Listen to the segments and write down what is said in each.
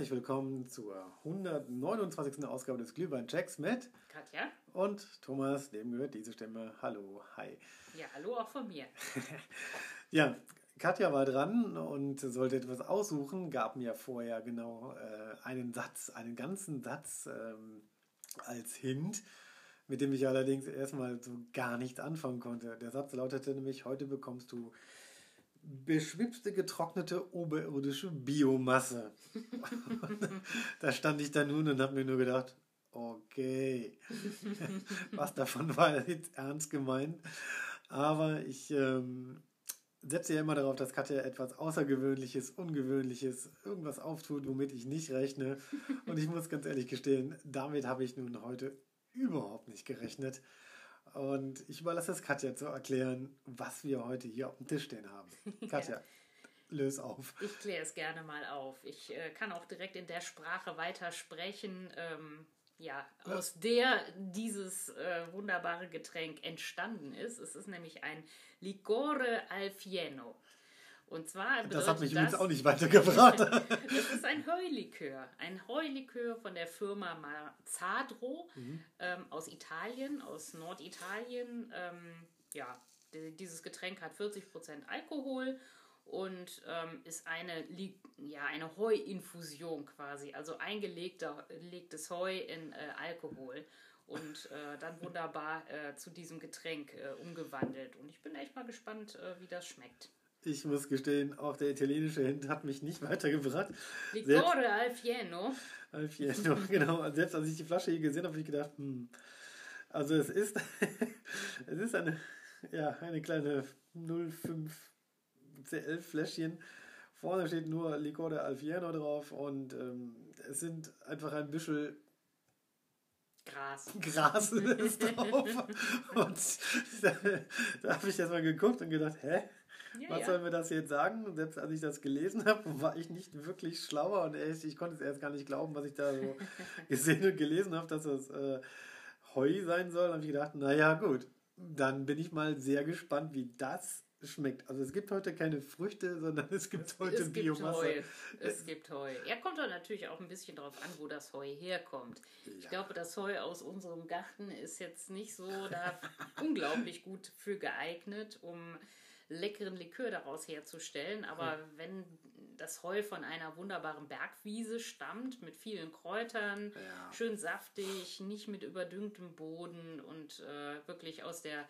Herzlich willkommen zur 129. Ausgabe des Glühwein-Checks mit Katja. und Thomas. Dem gehört diese Stimme. Hallo, hi. Ja, hallo auch von mir. Ja, Katja war dran und sollte etwas aussuchen, gab mir vorher genau äh, einen Satz, einen ganzen Satz ähm, als Hint, mit dem ich allerdings erstmal so gar nichts anfangen konnte. Der Satz lautete nämlich, heute bekommst du beschwipste getrocknete oberirdische Biomasse. da stand ich da nun und habe mir nur gedacht, okay, was davon war jetzt ernst gemeint. Aber ich ähm, setze ja immer darauf, dass Katja etwas Außergewöhnliches, Ungewöhnliches, irgendwas auftut, womit ich nicht rechne. Und ich muss ganz ehrlich gestehen, damit habe ich nun heute überhaupt nicht gerechnet. Und ich überlasse es Katja zu erklären, was wir heute hier auf dem Tisch stehen haben. Katja, ja. löse auf. Ich kläre es gerne mal auf. Ich äh, kann auch direkt in der Sprache weitersprechen, ähm, ja, aus der dieses äh, wunderbare Getränk entstanden ist. Es ist nämlich ein Licore Alfieno. Und zwar das hat mich übrigens auch nicht weitergebracht. es ist ein Heulikör. Ein Heulikör von der Firma Mazzadro mhm. ähm, aus Italien, aus Norditalien. Ähm, ja, dieses Getränk hat 40% Alkohol und ähm, ist eine, ja, eine Heuinfusion quasi, also eingelegtes Heu in äh, Alkohol und äh, dann wunderbar äh, zu diesem Getränk äh, umgewandelt. Und ich bin echt mal gespannt, äh, wie das schmeckt. Ich muss gestehen, auch der italienische Hint hat mich nicht weitergebracht. Liquore Alfieno. Alfieno, genau. Selbst als ich die Flasche hier gesehen habe, habe ich gedacht, hm, also es ist, es ist eine, ja, eine kleine 05 C11 Fläschchen. Vorne steht nur Liquore Alfieno drauf und ähm, es sind einfach ein bisschen Gras. Gras ist drauf. und da, da habe ich erst mal geguckt und gedacht, hä? Ja, Was ja. soll mir das jetzt sagen? Selbst als ich das gelesen habe, war ich nicht wirklich schlauer und echt, ich konnte es erst gar nicht glauben, was ich da so gesehen und gelesen habe, dass das äh, Heu sein soll. Da habe ich gedacht, naja, gut, dann bin ich mal sehr gespannt, wie das schmeckt. Also es gibt heute keine Früchte, sondern es gibt heute es Biomasse. Gibt Heu. Es gibt Heu. Er kommt doch natürlich auch ein bisschen darauf an, wo das Heu herkommt. Ja. Ich glaube, das Heu aus unserem Garten ist jetzt nicht so da unglaublich gut für geeignet, um leckeren Likör daraus herzustellen. Aber hm. wenn das Heu von einer wunderbaren Bergwiese stammt, mit vielen Kräutern, ja. schön saftig, nicht mit überdüngtem Boden und äh, wirklich aus der,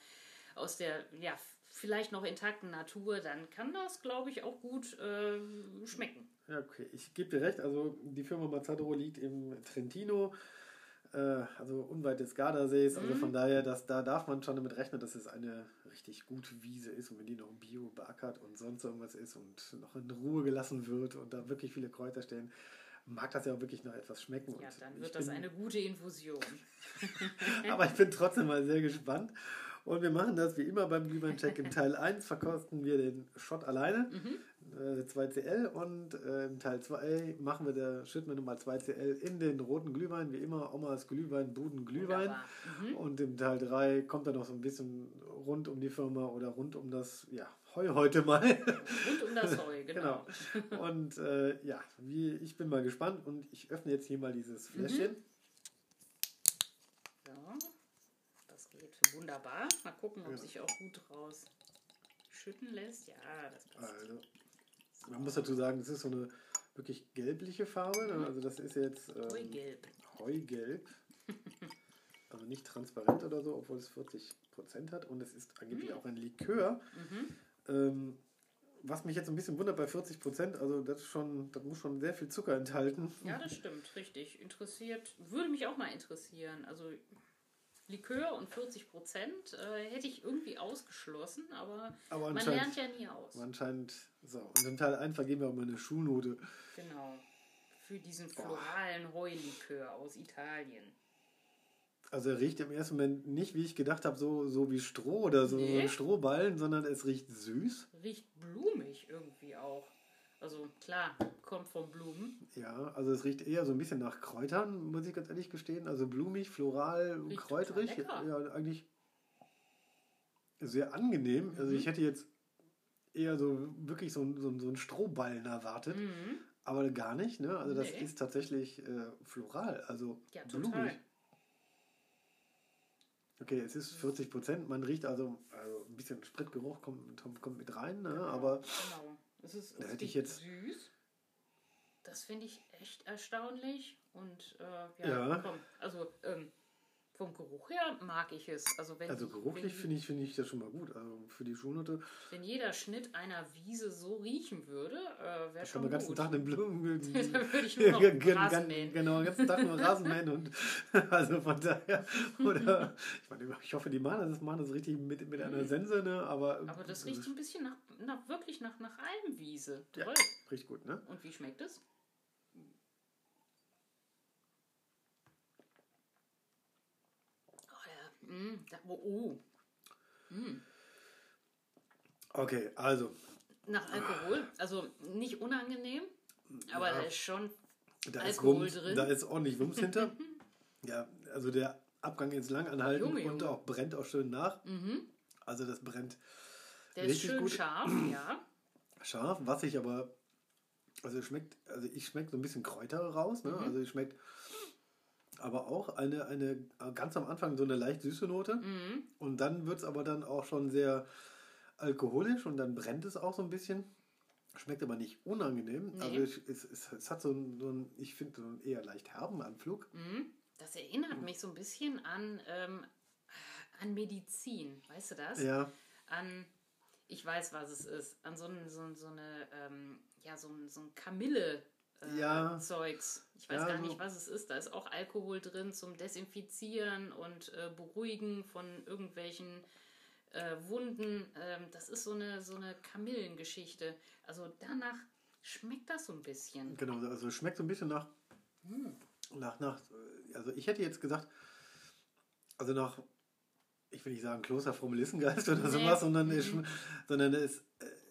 aus der, ja, vielleicht noch intakten Natur, dann kann das, glaube ich, auch gut äh, schmecken. Ja, okay. Ich gebe dir recht. Also die Firma Mazzadro liegt im Trentino äh, also unweit des Gardasees. Also von mhm. daher, dass, da darf man schon damit rechnen, dass es eine richtig gute Wiese ist und wenn die noch bio beackert und sonst irgendwas ist und noch in Ruhe gelassen wird und da wirklich viele Kräuter stehen, mag das ja auch wirklich noch etwas schmecken. Ja, dann wird das bin, eine gute Infusion. aber ich bin trotzdem mal sehr gespannt. Und wir machen das wie immer beim Glühwein-Check. Im Teil 1 verkosten wir den Shot alleine. Mhm äh, 2CL und äh, im Teil 2 machen wir der, schütten wir nochmal 2CL in den roten Glühwein, wie immer Omas Glühwein, Buden Glühwein. Mhm. Und im Teil 3 kommt dann noch so ein bisschen rund um die Firma oder rund um das, ja, Heu heute mal. Rund um das Heu, genau. genau. Und äh, ja, wie, ich bin mal gespannt und ich öffne jetzt hier mal dieses mhm. Fläschchen. Mhm. Ja, das geht wunderbar. Mal gucken, ob ja. sich auch gut raus schütten lässt. Ja, das passt. Also, man muss dazu sagen, das ist so eine wirklich gelbliche Farbe. Ne? Also das ist jetzt ähm, Heugelb. Heugelb. also nicht transparent oder so, obwohl es 40 Prozent hat. Und es ist angeblich mhm. auch ein Likör. Mhm. Ähm, was mich jetzt ein bisschen wundert bei 40 Prozent, also das, schon, das muss schon sehr viel Zucker enthalten. Ja, das stimmt, richtig. Interessiert, würde mich auch mal interessieren. Also Likör und 40 Prozent äh, hätte ich irgendwie ausgeschlossen, aber, aber man lernt ja nie aus. Anscheinend, so. Und im Teil 1 vergeben wir auch mal eine Schulnote. Genau. Für diesen floralen Heulikör aus Italien. Also er riecht im ersten Moment nicht, wie ich gedacht habe, so, so wie Stroh oder so nee. Strohballen, sondern es riecht süß. Riecht blumig irgendwie auch. Also klar, kommt von Blumen. Ja, also es riecht eher so ein bisschen nach Kräutern, muss ich ganz ehrlich gestehen. Also blumig, floral, riecht kräuterig. Ja, eigentlich sehr angenehm. Mhm. Also ich hätte jetzt eher so wirklich so, so, so einen Strohballen erwartet. Mhm. aber gar nicht. Ne? Also das Nee. ist tatsächlich äh, floral, also Ja, blumig. Okay, es ist 40 Prozent. Man riecht also, also ein bisschen Spritgeruch kommt, kommt, mit rein, ne? aber Genau. Es ist, Da hätte ich jetzt- süß. Das finde ich echt erstaunlich. Und äh, ja, Ja. komm, also ähm, vom Geruch her mag ich es. Also wenn, also geruchlich finde ich, finde ich das schon mal gut. Also für die Schulnote wenn jeder Schnitt einer Wiese so riechen würde, äh, wäre kann schon man den ganzen. Tag den Blumen. da würde ich nur noch Rasen mähen. Genau, den ganzen Tag nur Rasenmähen und also von daher, oder ich meine, ich hoffe, die machen das, machen das richtig mit, mit einer Sense, ne? Aber, Aber das riecht so ein bisschen nach, nach wirklich nach, nach Almwiese. Ja. Toll. riecht gut, ne? Und wie schmeckt es? Oh, ja. Mm, da, oh, oh. Mm. Okay, also, Nach Alkohol. Also nicht unangenehm, aber Ja. da ist schon. da ist, Alkohol Wumms, drin. da ist ordentlich Wumms hinter. Ja, also der Abgang ist lang anhalten Junge, und Junge. auch brennt auch schön nach. Mhm. Also das brennt Der ist Richtig schön gut. scharf, ja. scharf, was ich aber, also schmeckt, also ich schmecke so ein bisschen Kräuter raus, Mhm. ne? Also es schmeckt aber auch eine, eine, ganz am Anfang so eine leicht süße Note. Mhm. Und dann wird es aber dann auch schon sehr alkoholisch und dann brennt es auch so ein bisschen. Schmeckt aber nicht unangenehm. Nee. Also es, es, es, es hat so einen, so einen ich finde, so einen eher leicht herben Anflug. Mhm. Das erinnert mich so ein bisschen an, ähm, an Medizin. Weißt du das? Ja, an, ich weiß, was es ist, an so, ein, so, so eine, ähm, ja, so ein, so ein Kamille. Äh, Ja. Zeugs. Ich weiß Ja, gar so- nicht, was es ist. Da ist auch Alkohol drin zum Desinfizieren und äh, Beruhigen von irgendwelchen äh, Wunden. Ähm, das ist so eine, so eine Kamillengeschichte. Also danach schmeckt das so ein bisschen. genau. Also schmeckt so ein bisschen nach, Hm. nach, nach, äh, also ich hätte jetzt gesagt, also nach, ich will nicht sagen Kloster vom Lissengeist oder Nee. sowas, sondern, es, Mhm. sondern es,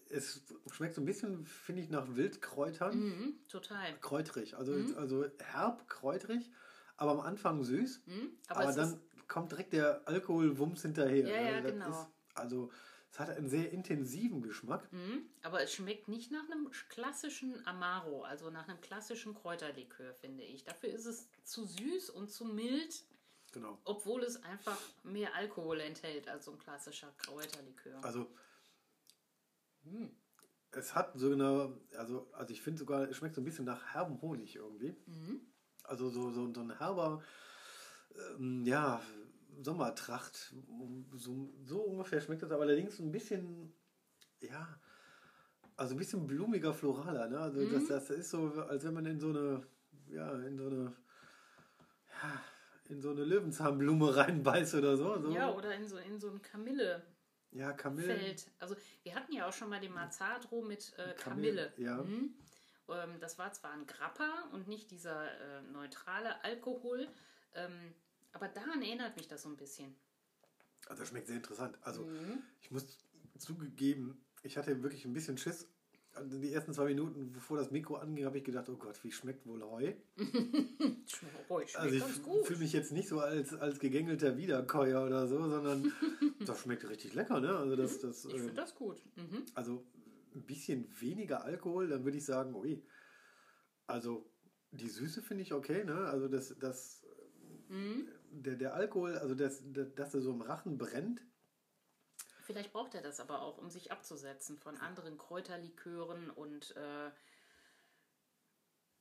es schmeckt so ein bisschen, finde ich, nach Wildkräutern. Mhm, total. Kräutrig, also, Mhm. also herb, kräutrig, aber am Anfang süß. Mhm. Aber, Aber, dann kommt direkt der Alkoholwumms hinterher. Ja, ja, Also genau. Ist, also es hat einen sehr intensiven Geschmack. Mhm, aber es schmeckt nicht nach einem klassischen Amaro, also nach einem klassischen Kräuterlikör, finde ich. Dafür ist es zu süß und zu mild, Genau. obwohl es einfach mehr Alkohol enthält als so ein klassischer Kräuterlikör. Also Es hat so eine, also, also ich finde sogar, es schmeckt so ein bisschen nach herben Honig irgendwie. Mhm. Also so, so, so ein herber, ähm, ja, Sommertracht. So, so ungefähr schmeckt das, aber allerdings so ein bisschen, ja, also ein bisschen blumiger, floraler. Ne? Also Mhm. das, das ist so, als wenn man in so eine, ja, in so eine, ja, in so eine Löwenzahnblume reinbeißt oder so. so. Ja, oder in so, in so ein Kamille-Feld. Ja, Kamille. Also wir hatten ja auch schon mal den Mazzadro mit äh, Kamille, Kamille. ja. Mhm. Ähm, das war zwar ein Grappa und nicht dieser äh, neutrale Alkohol, ähm, aber daran erinnert mich das so ein bisschen. Also das schmeckt sehr interessant. Also Mhm. ich muss zugegeben, ich hatte wirklich ein bisschen Schiss. Also die ersten zwei Minuten, bevor das Mikro anging, habe ich gedacht, oh Gott, wie schmeckt wohl Heu? Ruhig, schmeckt Also ich fühle mich jetzt nicht so als, als gegängelter Wiederkäuer oder so, sondern das schmeckt richtig lecker, ne? Also das, das, Ich ähm, finde das gut. Mhm. also ein bisschen weniger Alkohol, dann würde ich sagen, ui. Also die Süße finde ich okay, ne? Also das, das, Mhm. der, der Alkohol, also das, das, dass er so im Rachen brennt, Vielleicht braucht er das aber auch, um sich abzusetzen von anderen Kräuterlikören und äh,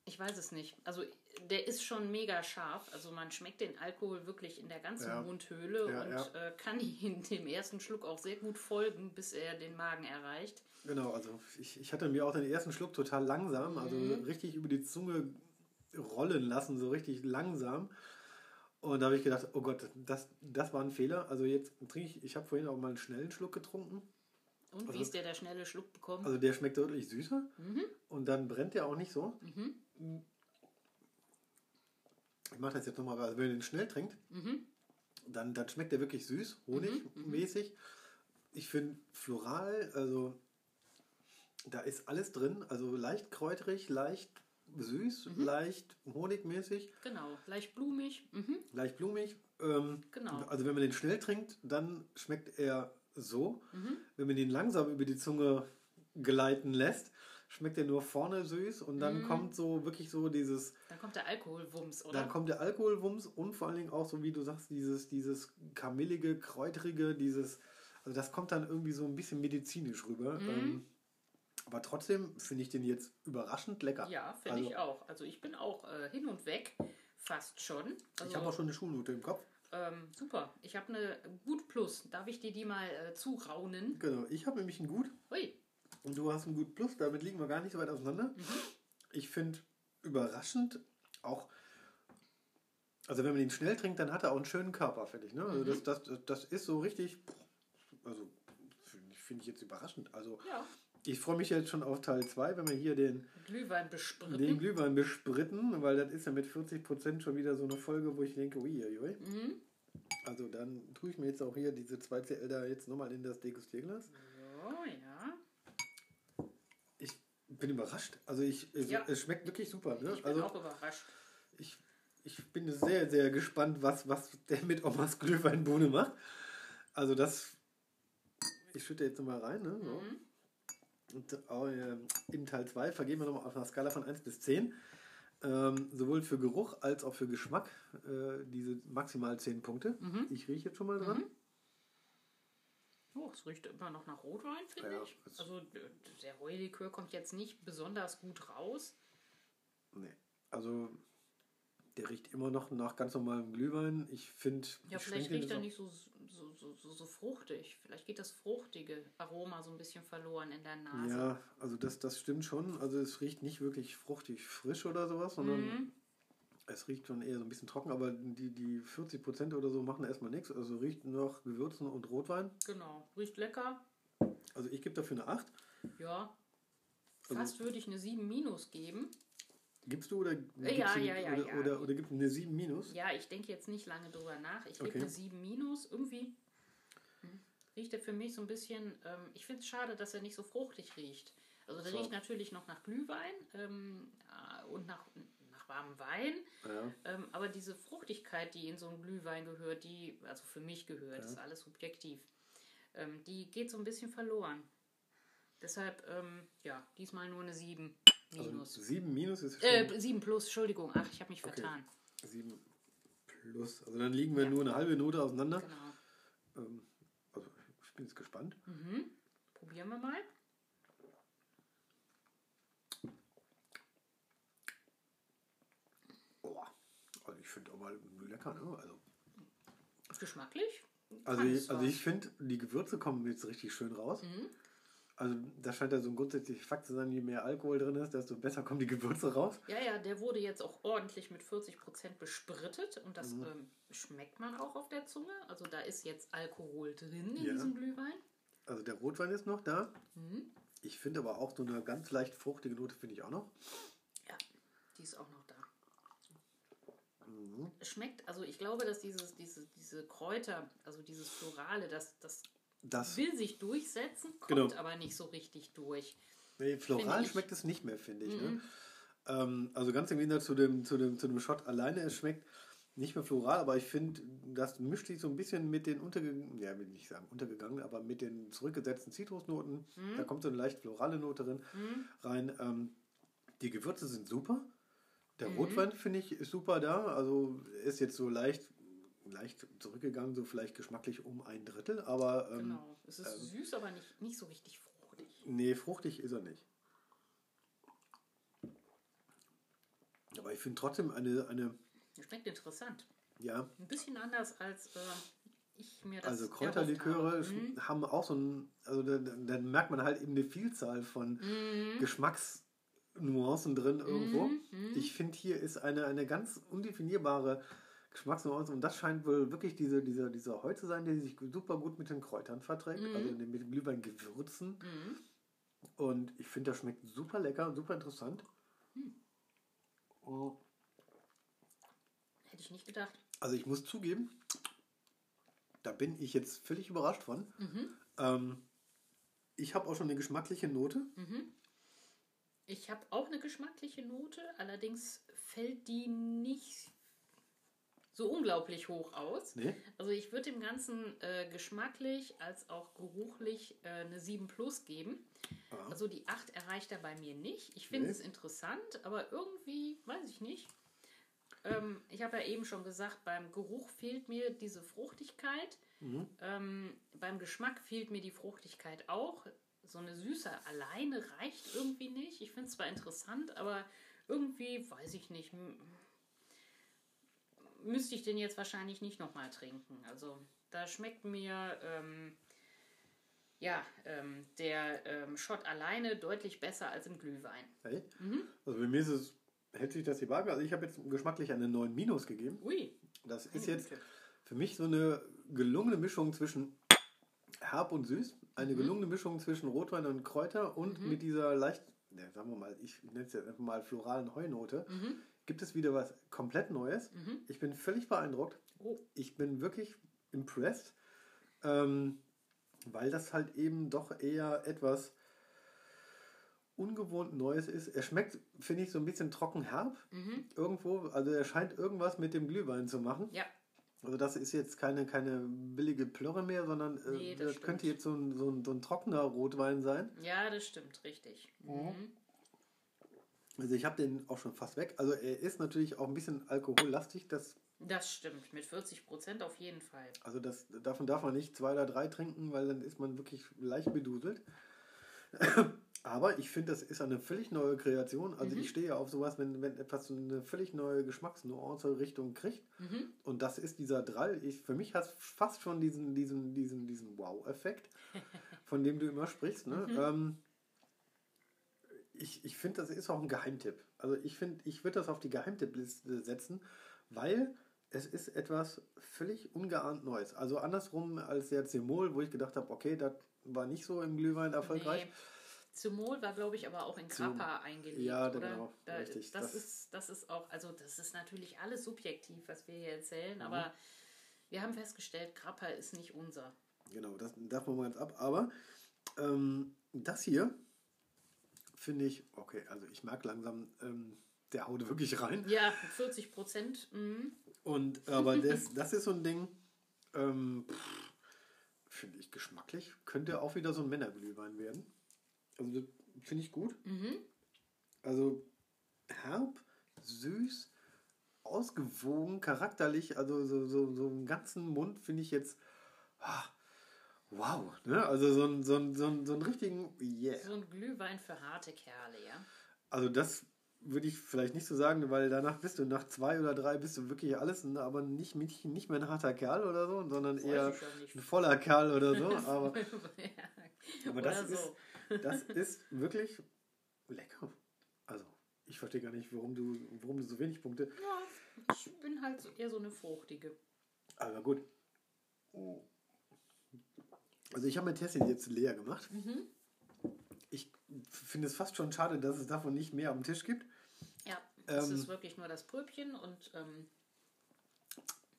ich weiß es nicht. Also der ist schon mega scharf. Also man schmeckt den Alkohol wirklich in der ganzen Ja. Mundhöhle Ja, und ja. Äh, kann ihm dem ersten Schluck auch sehr gut folgen, bis er den Magen erreicht. Genau, also ich, ich hatte mir auch den ersten Schluck total langsam, also Mhm. richtig über die Zunge rollen lassen, so richtig langsam. Und da habe ich gedacht, oh Gott, das, das war ein Fehler. Also jetzt trinke ich, ich habe vorhin auch mal einen schnellen Schluck getrunken. Und Also- wie ist der der schnelle Schluck bekommen? Also der schmeckt deutlich süßer mhm. und dann brennt der auch nicht so. Mhm. Ich mache das jetzt nochmal, also wenn ihr den schnell trinkt, Mhm. dann, dann schmeckt der wirklich süß, honigmäßig. Ich finde floral, also da ist alles drin, also leicht kräuterig, leicht süß, Mhm. leicht honigmäßig, Genau, leicht blumig. Mhm. leicht blumig. Ähm, Genau. Also wenn man den schnell trinkt, dann schmeckt er so. Mhm. Wenn man den langsam über die Zunge gleiten lässt, schmeckt der nur vorne süß und dann Mhm. kommt so wirklich so dieses, Dann kommt der Alkoholwumms, oder? dann kommt der Alkoholwumms und vor allen Dingen auch so, wie du sagst, dieses, dieses kamillige, kräutrige, dieses, also das kommt dann irgendwie so ein bisschen medizinisch rüber. Mhm. Ähm, aber trotzdem finde ich den jetzt überraschend lecker. ja, finde also, ich auch. Also ich bin auch äh, hin und weg, fast schon. Also, Ich habe auch schon eine Schulnote im Kopf. ähm, super. Ich habe eine Gut Plus. Darf ich dir die mal äh, zuraunen? Genau, ich habe nämlich ein Gut Ui. und du hast ein Gut Plus, damit liegen wir gar nicht so weit auseinander. Mhm. Ich finde überraschend auch, also wenn man ihn schnell trinkt, dann hat er auch einen schönen Körper, finde ich. Ne? Also Mhm. das, das, das ist so richtig, also finde ich- jetzt überraschend. Also Ja, ich freue mich jetzt schon auf Teil 2, wenn wir hier den, Glühwein bespritten. den Glühwein bespritten, weil das ist ja mit 40% schon wieder so eine Folge, wo ich denke, uiuiui. Mhm. Also dann tue ich mir jetzt auch hier diese 2 CL da jetzt nochmal in das Degustierglas. So, ja. Ich bin überrascht. Also ich, es, Ja. es schmeckt wirklich super. Ne? Ich bin Also auch überrascht. ich, ich bin sehr, sehr gespannt, was, was der mit Omas Glühweinbohne macht. Also das, ich schütte jetzt nochmal rein. Ne? So. Mhm. Und äh, in Teil 2 vergeben wir nochmal auf einer Skala von 1 bis 10. Ähm, sowohl für Geruch als auch für Geschmack äh, diese maximal 10 Punkte. Mhm. Ich rieche jetzt schon mal dran. Oh, es riecht immer noch nach Rotwein, finde Ja, ich. Also der Heulikör kommt jetzt nicht besonders gut raus. Nee. Also der riecht immer noch nach ganz normalem Glühwein. Ich finde, Ja, ich vielleicht riecht er nicht so, so, so, so, so fruchtig. Vielleicht geht das fruchtige Aroma so ein bisschen verloren in der Nase. Ja, also das, das stimmt schon. Also es riecht nicht wirklich fruchtig frisch oder sowas, sondern Mhm. es riecht schon eher so ein bisschen trocken, aber die, die 40% oder so machen erstmal nichts. Also riecht nach Gewürzen und Rotwein. Genau. Riecht lecker. Also ich gebe dafür eine 8. Ja. Also- Fast würde ich eine 7 minus geben. Gibst du oder Ja, ja, ja, oder, ja. oder, oder gibst du eine 7 minus? Ja, ich denke jetzt nicht lange drüber nach. Ich gebe Okay. eine 7 minus. Irgendwie hm, riecht er für mich so ein bisschen. Ähm, ich finde es schade, dass er nicht so fruchtig riecht. Also der So. riecht natürlich noch nach Glühwein ähm, äh, und nach, nach warmem Wein. Ja. Ähm, aber diese Fruchtigkeit, die in so einen Glühwein gehört, die, also für mich gehört, Ja. ist alles subjektiv, ähm, die geht so ein bisschen verloren. Deshalb, ähm, ja, diesmal nur eine 7 Also minus. 7 minus ist schon äh, 7 plus, Entschuldigung. Ach, ich habe mich Okay. vertan. 7 plus. Also dann liegen wir Ja. nur eine halbe Note auseinander. Genau. Ähm, also ich bin jetzt gespannt. Mhm. Probieren wir mal. Oh, also ich finde aber lecker, ne? Also, Geschmacklich? also, also ich finde, die Gewürze kommen jetzt richtig schön raus. Mhm. Also das scheint ja so ein grundsätzlicher Fakt zu sein, je mehr Alkohol drin ist, desto besser kommen die Gewürze raus. Ja, ja, der wurde jetzt auch ordentlich mit 40% besprittet und das Mhm. ähm, schmeckt man auch auf der Zunge. Also da ist jetzt Alkohol drin in Ja. diesem Glühwein. Also der Rotwein ist noch da. Mhm. Ich finde aber auch so eine ganz leicht fruchtige Note finde ich auch noch. Ja, die ist auch noch da. Mhm. Es schmeckt, also ich glaube, dass dieses, diese, diese Kräuter, also dieses Florale, das, das Das, will sich durchsetzen, kommt Genau. aber nicht so richtig durch. nee, floral schmeckt es nicht mehr, finde ich. Ne? Mhm. Ähm, also ganz im Gegensatz zu dem, zu, dem, zu dem Shot alleine, es schmeckt nicht mehr floral, aber ich finde, das mischt sich so ein bisschen mit den untergegangenen, ja, will nicht sagen untergegangen, aber mit den zurückgesetzten Zitrusnoten. Mhm. Da kommt so eine leicht florale Note drin, Mhm. rein. Ähm, die Gewürze sind super. Der Mhm. Rotwein, finde ich, ist super da. Also ist jetzt so leicht, leicht zurückgegangen, so vielleicht geschmacklich um ein Drittel, aber ähm, Genau. Es ist ähm, süß, aber nicht, nicht so richtig fruchtig. nee, fruchtig ist er nicht. Aber ich finde trotzdem eine, eine, Schmeckt interessant. ja, Ein bisschen anders als äh, ich mir das also Kräuterliköre habe. sch- haben auch so ein, also dann, dann merkt man halt eben eine Vielzahl von Mhm. Geschmacksnuancen drin irgendwo. Mhm. Mhm. Ich finde, hier ist eine, eine ganz undefinierbare Geschmacksnuance und das scheint wohl wirklich diese, dieser, dieser Heu zu sein, der sich super gut mit den Kräutern verträgt, Mhm. also mit den Glühweingewürzen. Mhm. Und ich finde, das schmeckt super lecker, super interessant. Hm. Oh. Hätte ich nicht gedacht. Also ich muss zugeben, da bin ich jetzt völlig überrascht von. Mhm. Ähm, ich habe auch schon eine geschmackliche Note. Mhm. Ich habe auch eine geschmackliche Note, allerdings fällt die nicht so unglaublich hoch aus. Nee? Also ich würde dem Ganzen äh, geschmacklich als auch geruchlich äh, eine 7 Plus geben. Ah. Also die 8 erreicht er bei mir nicht. Ich finde Nee. es interessant, aber irgendwie, weiß ich nicht. Ähm, ich habe ja eben schon gesagt, beim Geruch fehlt mir diese Fruchtigkeit. Mhm. Ähm, beim Geschmack fehlt mir die Fruchtigkeit auch. So eine Süße alleine reicht irgendwie nicht. Ich finde es zwar interessant, aber irgendwie, weiß ich nicht, müsste ich den jetzt wahrscheinlich nicht nochmal trinken. Also da schmeckt mir ähm, ja ähm, der ähm, Shot alleine deutlich besser als im Glühwein. Hey? Mhm. Also bei mir ist es, hält sich das die Waage. Also ich habe jetzt geschmacklich eine 9 Minus gegeben. Ui, Das ist jetzt für mich so eine gelungene Mischung zwischen herb und süß. Eine Mhm. gelungene Mischung zwischen Rotwein und Kräuter und mit dieser leicht, ja, sagen wir mal, ich nenne es jetzt einfach mal floralen Heunote. Mhm. Gibt es wieder was komplett Neues. Mhm. Ich bin völlig beeindruckt. Oh. Ich bin wirklich impressed, ähm, weil das halt eben doch eher etwas ungewohnt Neues ist. Er schmeckt, finde ich, so ein bisschen trocken herb. Mhm. Irgendwo, also er scheint irgendwas mit dem Glühwein zu machen. Ja, Also das ist jetzt keine, keine billige Plörre mehr, sondern äh, Nee, das das, könnte jetzt so ein, so, ein, so ein trockener Rotwein sein. ja, das stimmt, richtig. Mhm. Also ich habe den auch schon fast weg. Also er ist natürlich auch ein bisschen alkohollastig. Das, Das stimmt, mit 40 Prozent auf jeden Fall. also das, davon darf man nicht zwei oder drei trinken, weil dann ist man wirklich leicht beduselt. Aber ich finde, das ist eine völlig neue Kreation. Also Mhm. ich stehe ja auf sowas, wenn, wenn etwas so eine völlig neue Geschmacksnuance Richtung kriegt. Mhm. Und das ist dieser Drall. Ich, für mich hat es fast schon diesen, diesen, diesen, diesen Wow-Effekt, von dem du immer sprichst. Ne? Mhm. Ähm, ich ich finde, das ist auch ein Geheimtipp. Also ich finde, ich würde das auf die Geheimtippliste setzen, weil es ist etwas völlig ungeahnt Neues. Also andersrum als der Zemol, wo ich gedacht habe, okay, das war nicht so im Glühwein erfolgreich. Nee. Zymol war, glaube ich, aber auch in Grappa eingelegt, Ja, oder? genau, Da, richtig. Das, Das- ist, das ist auch, also das ist natürlich alles subjektiv, was wir hier erzählen, Mhm. aber wir haben festgestellt, Grappa ist nicht unser. Genau, das darf man mal ganz ab. Aber ähm, das hier finde ich, okay, also ich merke langsam, ähm, der haut wirklich rein. Ja, 40 Prozent. Mhm. Und aber das, das ist so ein Ding, ähm, finde ich geschmacklich, könnte auch wieder so ein Männerglühwein werden. Also das finde ich gut. Mhm. Also herb, süß, ausgewogen, charakterlich, also so, so, so im ganzen Mund finde ich jetzt ah, wow. Ne? Also so ein, so, ein, so, ein, so einen richtigen Yeah. So ein Glühwein für harte Kerle, ja. Also das würde ich vielleicht nicht so sagen, weil danach bist du nach zwei oder drei bist du wirklich alles, ne, aber nicht, nicht, nicht mehr ein harter Kerl oder so, sondern Weiß eher ein voller Kerl oder so. Aber, ja. aber das, so. ist, das ist wirklich lecker. Also ich verstehe gar nicht, warum du, warum du so wenig Punkte. Ja, ich bin halt eher so eine fruchtige. Aber gut. Also ich habe mein Tessin jetzt leer gemacht. Mhm. Ich finde es fast schon schade, dass es davon nicht mehr am Tisch gibt. Ja, das Ähm, ist wirklich nur das Pröbchen und ähm,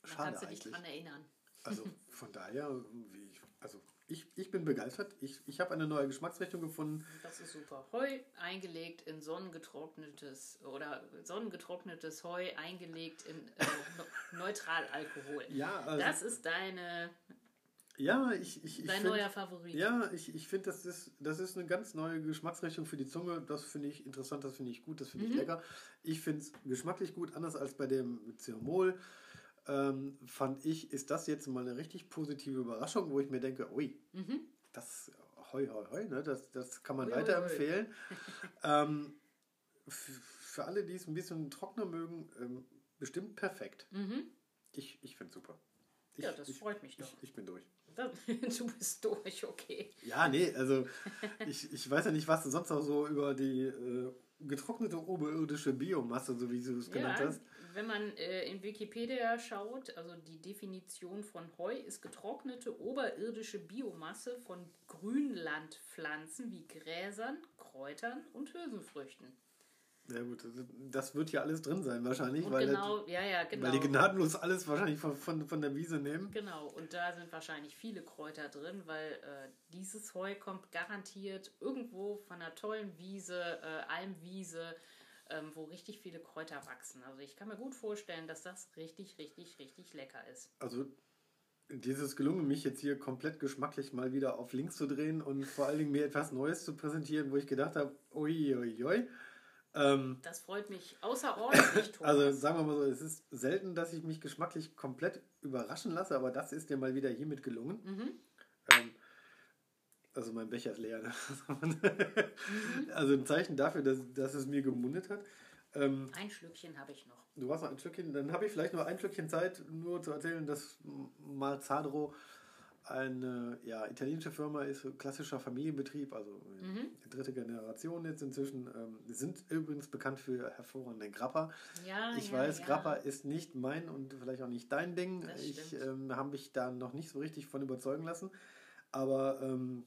Schade kannst du dich eigentlich. dran erinnern. Also von daher, wie ich, also ich, ich bin begeistert. Ich, ich habe eine neue Geschmacksrichtung gefunden. Das ist super. Heu eingelegt in sonnengetrocknetes oder sonnengetrocknetes Heu eingelegt in äh, Neutralalkohol. Ja, also, Das ist deine, ja, ich, ich, ich dein find- neuer Favorit. Ja, ich, ich finde, das ist, das ist eine ganz neue Geschmacksrichtung für die Zunge. Das finde ich interessant, das finde ich gut, das finde ich Mhm. lecker. Ich finde es geschmacklich gut, anders als bei dem Zirmol. Ähm, fand ich, ist das jetzt mal eine richtig positive Überraschung, wo ich mir denke, ui, Mhm. das hoi hoi hoi, ne? das, das kann man Ui, ui, ui. weiterempfehlen. ähm, für alle, die es ein bisschen trockener mögen, ähm, bestimmt perfekt. Mhm. Ich, ich finde es super. Ich, Ja, das ich, freut mich doch. Ich, ich bin durch. Du bist durch, okay. Ja, nee, also ich, ich weiß ja nicht, was du sonst noch so über die äh, getrocknete oberirdische Biomasse, so wie du es genannt Ja, hast. wenn man äh, in Wikipedia schaut, also die Definition von Heu ist getrocknete oberirdische Biomasse von Grünlandpflanzen wie Gräsern, Kräutern und Hülsenfrüchten. Ja gut, das- das wird ja alles drin sein wahrscheinlich, Und weil, genau, ja, ja, das, genau. weil die gnadenlos alles wahrscheinlich von, von, von der Wiese nehmen. Genau, und da sind wahrscheinlich viele Kräuter drin, weil äh, dieses Heu kommt garantiert irgendwo von einer tollen Wiese, äh, Almwiese, ähm, wo richtig viele Kräuter wachsen. Also ich kann mir gut vorstellen, dass das richtig, richtig, richtig lecker ist. Also dieses gelungen, mich jetzt hier komplett geschmacklich mal wieder auf links zu drehen und vor allen Dingen mir etwas Neues zu präsentieren, wo ich gedacht habe, ui, ui, ui. Ähm, das freut mich außerordentlich, Thomas. Also sagen wir mal so, es ist selten, dass ich mich geschmacklich komplett überraschen lasse, aber das ist dir mal wieder hiermit gelungen. Mhm. Ähm, also mein Becher ist leer. Ne? Also ein Zeichen dafür, dass, dass es mir gemundet hat. Ähm, ein Schlückchen habe ich noch. Du hast noch ein Schlückchen. Dann habe ich vielleicht noch ein Schlückchen Zeit, nur zu erzählen, dass Malzadro eine ja, italienische Firma ist, klassischer Familienbetrieb, also mhm. dritte Generation jetzt inzwischen. Ähm, sind übrigens bekannt für hervorragende Grappa. Ja, ich ja, weiß, ja. Grappa ist nicht mein und vielleicht auch nicht dein Ding. Das ich ähm, habe mich da noch nicht so richtig von überzeugen lassen. Aber ähm,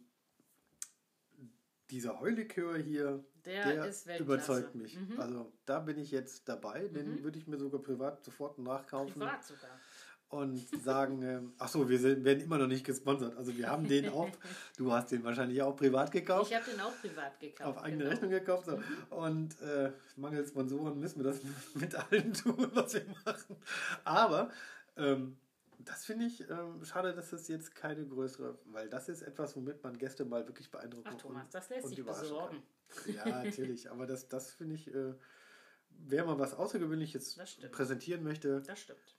dieser Heulikör hier, der, der überzeugt mich. Mhm. Also da bin ich jetzt dabei. Den mhm. würde ich mir sogar privat sofort nachkaufen. Privat sogar. Und sagen, äh, ach so, wir sind, werden immer noch nicht gesponsert. Also wir haben den auch, du hast den wahrscheinlich auch privat gekauft. Ich habe den auch privat gekauft. Auf eigene genau. Rechnung gekauft. So. Mhm. Und äh, mangels Sponsoren müssen wir das mit allen tun, was wir machen. Aber ähm, das finde ich ähm, schade, dass es jetzt keine größere, weil das ist etwas, womit man Gäste mal wirklich beeindrucken kann. Ach Thomas, das lässt sich besorgen. Kann. Ja, natürlich, aber das, das finde ich, äh, wer mal was Außergewöhnliches präsentieren möchte,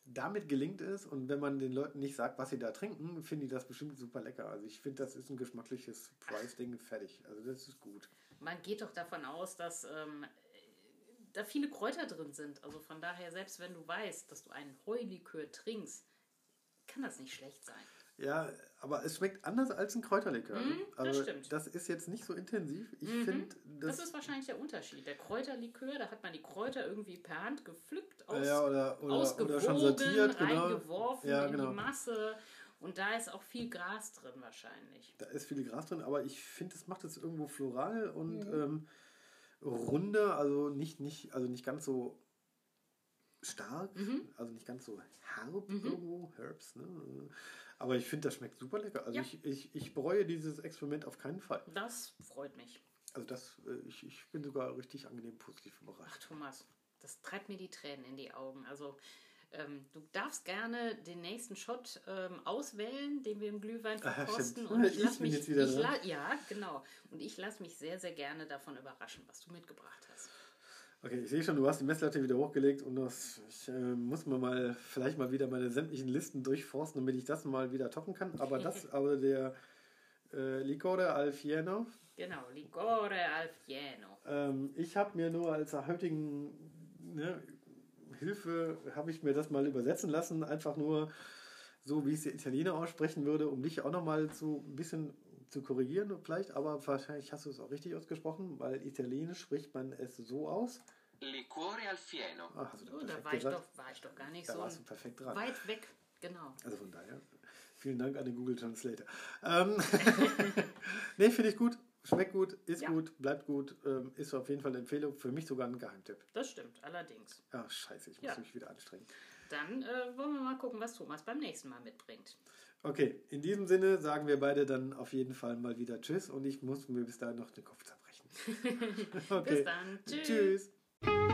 damit gelingt es und wenn man den Leuten nicht sagt, was sie da trinken, finde ich das bestimmt super lecker. Also ich finde, das ist ein geschmackliches Price-Ding, fertig. Also das ist gut. Man geht doch davon aus, dass ähm, da viele Kräuter drin sind. Also von daher, selbst wenn du weißt, dass du einen Heulikör trinkst, kann das nicht schlecht sein. Ja, aber es schmeckt anders als ein Kräuterlikör. Mm, das also, stimmt. Das ist jetzt nicht so intensiv. Ich mhm. finde, das, das ist wahrscheinlich der Unterschied. Der Kräuterlikör, da hat man die Kräuter irgendwie per Hand gepflückt, aus, ja, oder, oder, oder schon sortiert, genau. reingeworfen ja, genau. in die Masse. Und da ist auch viel Gras drin wahrscheinlich. Da ist viel Gras drin, aber ich finde, es macht es irgendwo floral und mhm. ähm, runde, also nicht, nicht, also nicht ganz so stark, mhm. also nicht ganz so herb mhm. irgendwo, Herbs, ne? Aber ich finde, das schmeckt super lecker. Also ja. ich, ich, ich bereue dieses Experiment auf keinen Fall. Das freut mich. Also das, äh, ich, ich bin sogar richtig angenehm positiv überrascht. Ach Thomas, das treibt mir die Tränen in die Augen. Also ähm, du darfst gerne den nächsten Shot ähm, auswählen, den wir im Glühwein verkosten. und ich, ich mich, jetzt wieder dran. Ja, genau. Und ich lasse mich sehr, sehr gerne davon überraschen, was du mitgebracht hast. Okay, ich sehe schon, du hast die Messlatte wieder hochgelegt und das, ich äh, muss mir mal vielleicht mal wieder meine sämtlichen Listen durchforsten, damit ich das mal wieder toppen kann. Aber das, aber der äh, Licore Alfieno. Genau, Licore Alfieno. Ähm, ich habe mir nur als heutigen ne, Hilfe, habe ich mir das mal übersetzen lassen, einfach nur so, wie es der Italiener aussprechen würde, um dich auch nochmal zu ein bisschen zu korrigieren vielleicht, aber wahrscheinlich hast du es auch richtig ausgesprochen, weil Italienisch spricht man es so aus. Liquore al fieno. Ach, hast oh, da war ich, doch, war ich doch gar nicht da so warst du perfekt dran. weit weg, genau. Also von daher, vielen Dank an den Google Translator. Ähm, nee, finde ich gut. Schmeckt gut, ist ja. gut, bleibt gut, ähm, ist auf jeden Fall eine Empfehlung. Für mich sogar ein Geheimtipp. Das stimmt, allerdings. Ach, scheiße, ich muss ja. mich wieder anstrengen. Dann äh, wollen wir mal gucken, was Thomas beim nächsten Mal mitbringt. Okay, in diesem Sinne sagen wir beide dann auf jeden Fall mal wieder Tschüss und ich muss mir bis dahin noch den Kopf zerbrechen. okay. Bis dann. Tschüss. Tschüss.